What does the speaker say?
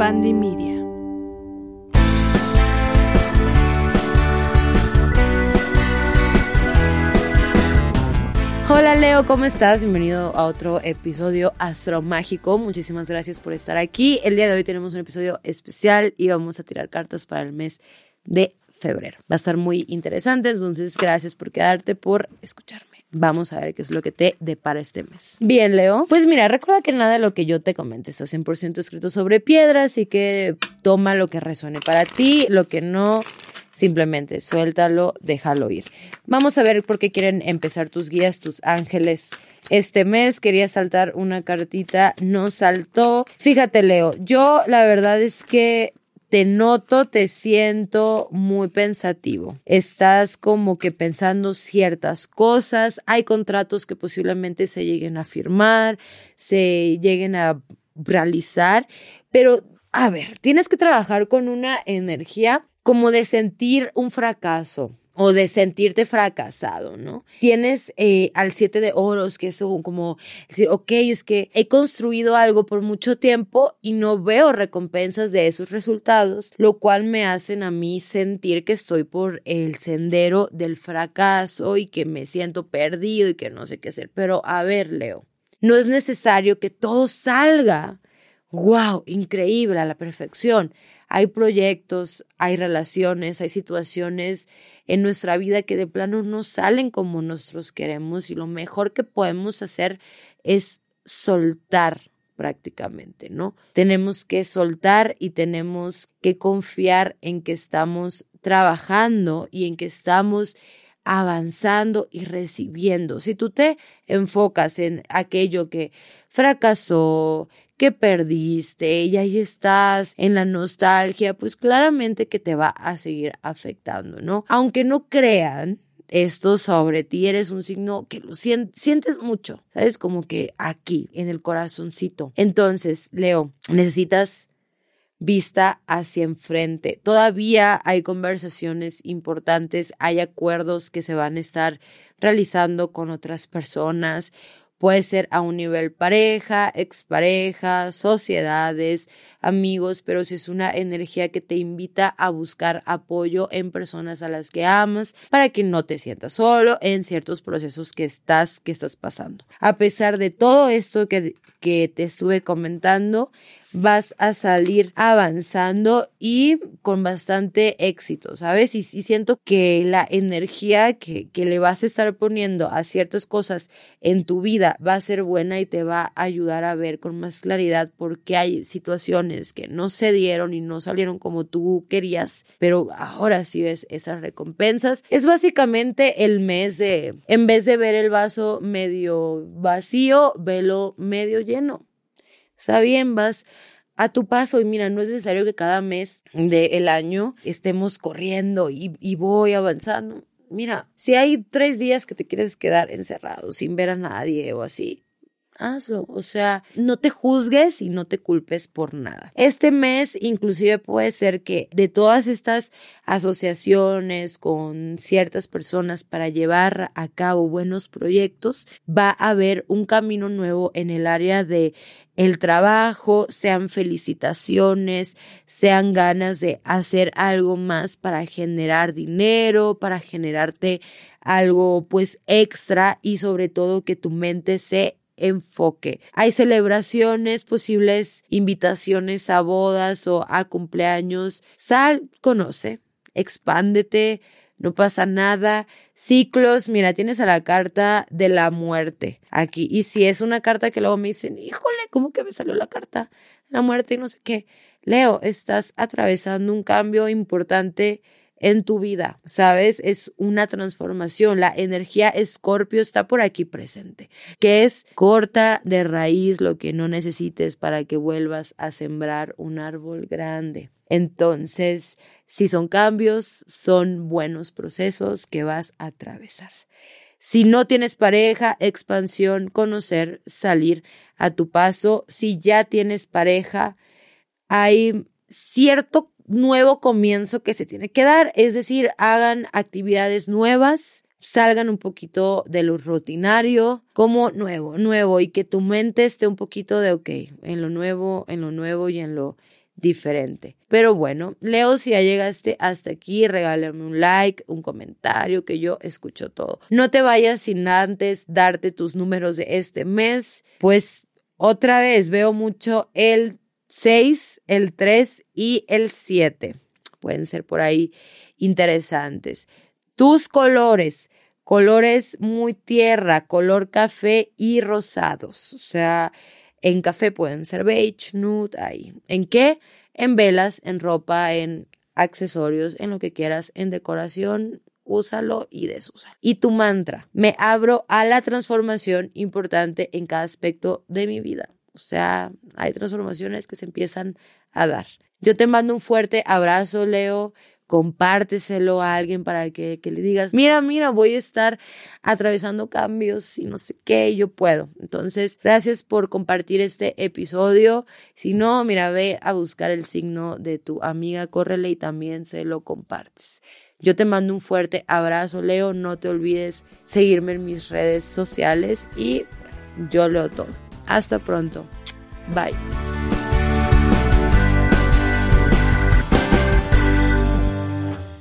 Pandemia. Hola Leo, ¿cómo estás? Bienvenido a otro episodio astromágico. Muchísimas gracias por estar aquí. El día de hoy tenemos un episodio especial y vamos a tirar cartas para el mes de febrero. Va a estar muy interesante, entonces gracias por quedarte, por escucharme. Vamos a ver qué es lo que te depara este mes. Bien, Leo. Pues mira, recuerda que nada de lo que yo te comente está 100% escrito sobre piedra, así que toma lo que resuene para ti, lo que no, simplemente suéltalo, déjalo ir. Vamos a ver por qué quieren empezar tus guías, tus ángeles. Este mes quería saltar una cartita, no saltó. Fíjate, Leo, yo la verdad es que te noto, te siento muy pensativo. Estás como que pensando ciertas cosas. Hay contratos que posiblemente se lleguen a firmar, se lleguen a realizar, pero a ver, tienes que trabajar con una energía como de sentir un fracaso o de sentirte fracasado, ¿no? Tienes eh, al siete de oros, que es como decir, ok, es que he construido algo por mucho tiempo y no veo recompensas de esos resultados, lo cual me hacen a mí sentir que estoy por el sendero del fracaso y que me siento perdido y que no sé qué hacer. Pero a ver, Leo, no es necesario que todo salga, wow, increíble, a la perfección. Hay proyectos, hay relaciones, hay situaciones en nuestra vida que de plano no salen como nosotros queremos y lo mejor que podemos hacer es soltar prácticamente, ¿no? Tenemos que soltar y tenemos que confiar en que estamos trabajando y en que estamos avanzando y recibiendo. Si tú te enfocas en aquello que fracasó, que perdiste y ahí estás en la nostalgia, pues claramente que te va a seguir afectando, ¿no? Aunque no crean, esto sobre ti, eres un signo que lo sientes mucho, ¿sabes? Como que aquí, en el corazoncito. Entonces, Leo, necesitas vista hacia enfrente. Todavía hay conversaciones importantes, hay acuerdos que se van a estar realizando con otras personas Puede ser a un nivel pareja, expareja, sociedades, amigos, pero si es una energía que te invita a buscar apoyo en personas a las que amas para que no te sientas solo en ciertos procesos que estás, que estás pasando. A pesar de todo esto que, que te estuve comentando, vas a salir avanzando y con bastante éxito, ¿sabes? Y, siento que la energía que, que le vas a estar poniendo a ciertas cosas en tu vida va a ser buena y te va a ayudar a ver con más claridad por qué hay situaciones que no se dieron y no salieron como tú querías, pero ahora sí ves esas recompensas. Es básicamente el mes de, en vez de ver el vaso medio vacío, velo medio lleno. Está vas a tu paso y mira, no es necesario que cada mes del año estemos corriendo y voy avanzando. Mira, si hay tres días que te quieres quedar encerrado sin ver a nadie o así, hazlo. O sea, no te juzgues y no te culpes por nada. Este mes inclusive puede ser que de todas estas asociaciones con ciertas personas para llevar a cabo buenos proyectos, va a haber un camino nuevo en el área de el trabajo, sean felicitaciones, sean ganas de hacer algo más para generar dinero, para generarte algo pues extra y sobre todo que tu mente se enfoque. Hay celebraciones, posibles invitaciones a bodas o a cumpleaños. Sal, conoce, expándete, no pasa nada. Ciclos, mira, tienes a la carta de la muerte aquí. Y si es una carta que luego me dicen, híjole, ¿cómo que me salió la carta de la muerte y no sé qué? Leo, estás atravesando un cambio importante en tu vida, ¿sabes? Es una transformación. La energía escorpio está por aquí presente, que es corta de raíz lo que no necesites para que vuelvas a sembrar un árbol grande. Entonces, si son cambios, son buenos procesos que vas a atravesar. Si no tienes pareja, expansión, conocer, salir a tu paso. Si ya tienes pareja, hay cierto nuevo comienzo que se tiene que dar, es decir, hagan actividades nuevas, salgan un poquito de lo rutinario, como nuevo, nuevo, y que tu mente esté un poquito de, ok, en lo nuevo, en lo nuevo y en lo diferente. Pero bueno, Leo, si ya llegaste hasta aquí, regálame un like, un comentario, que yo escucho todo. No te vayas sin antes darte tus números de este mes, pues otra vez veo mucho el 6, el 3 y el 7. Pueden ser por ahí interesantes. Tus colores, colores muy tierra, color café y rosados. O sea, en café pueden ser beige, nude, ahí. ¿En qué? En velas, en ropa, en accesorios, en lo que quieras, en decoración, úsalo y desúsalo. Y tu mantra, me abro a la transformación importante en cada aspecto de mi vida. O sea, hay transformaciones que se empiezan a dar. Yo te mando un fuerte abrazo, Leo compárteselo a alguien para que, le digas, mira, mira, voy a estar atravesando cambios y no sé qué, yo puedo. Entonces, gracias por compartir este episodio. Si no, mira, ve a buscar el signo de tu amiga, córrele y también se lo compartes. Yo te mando un fuerte abrazo, Leo. No te olvides seguirme en mis redes sociales y yo leo todo. Hasta pronto. Bye.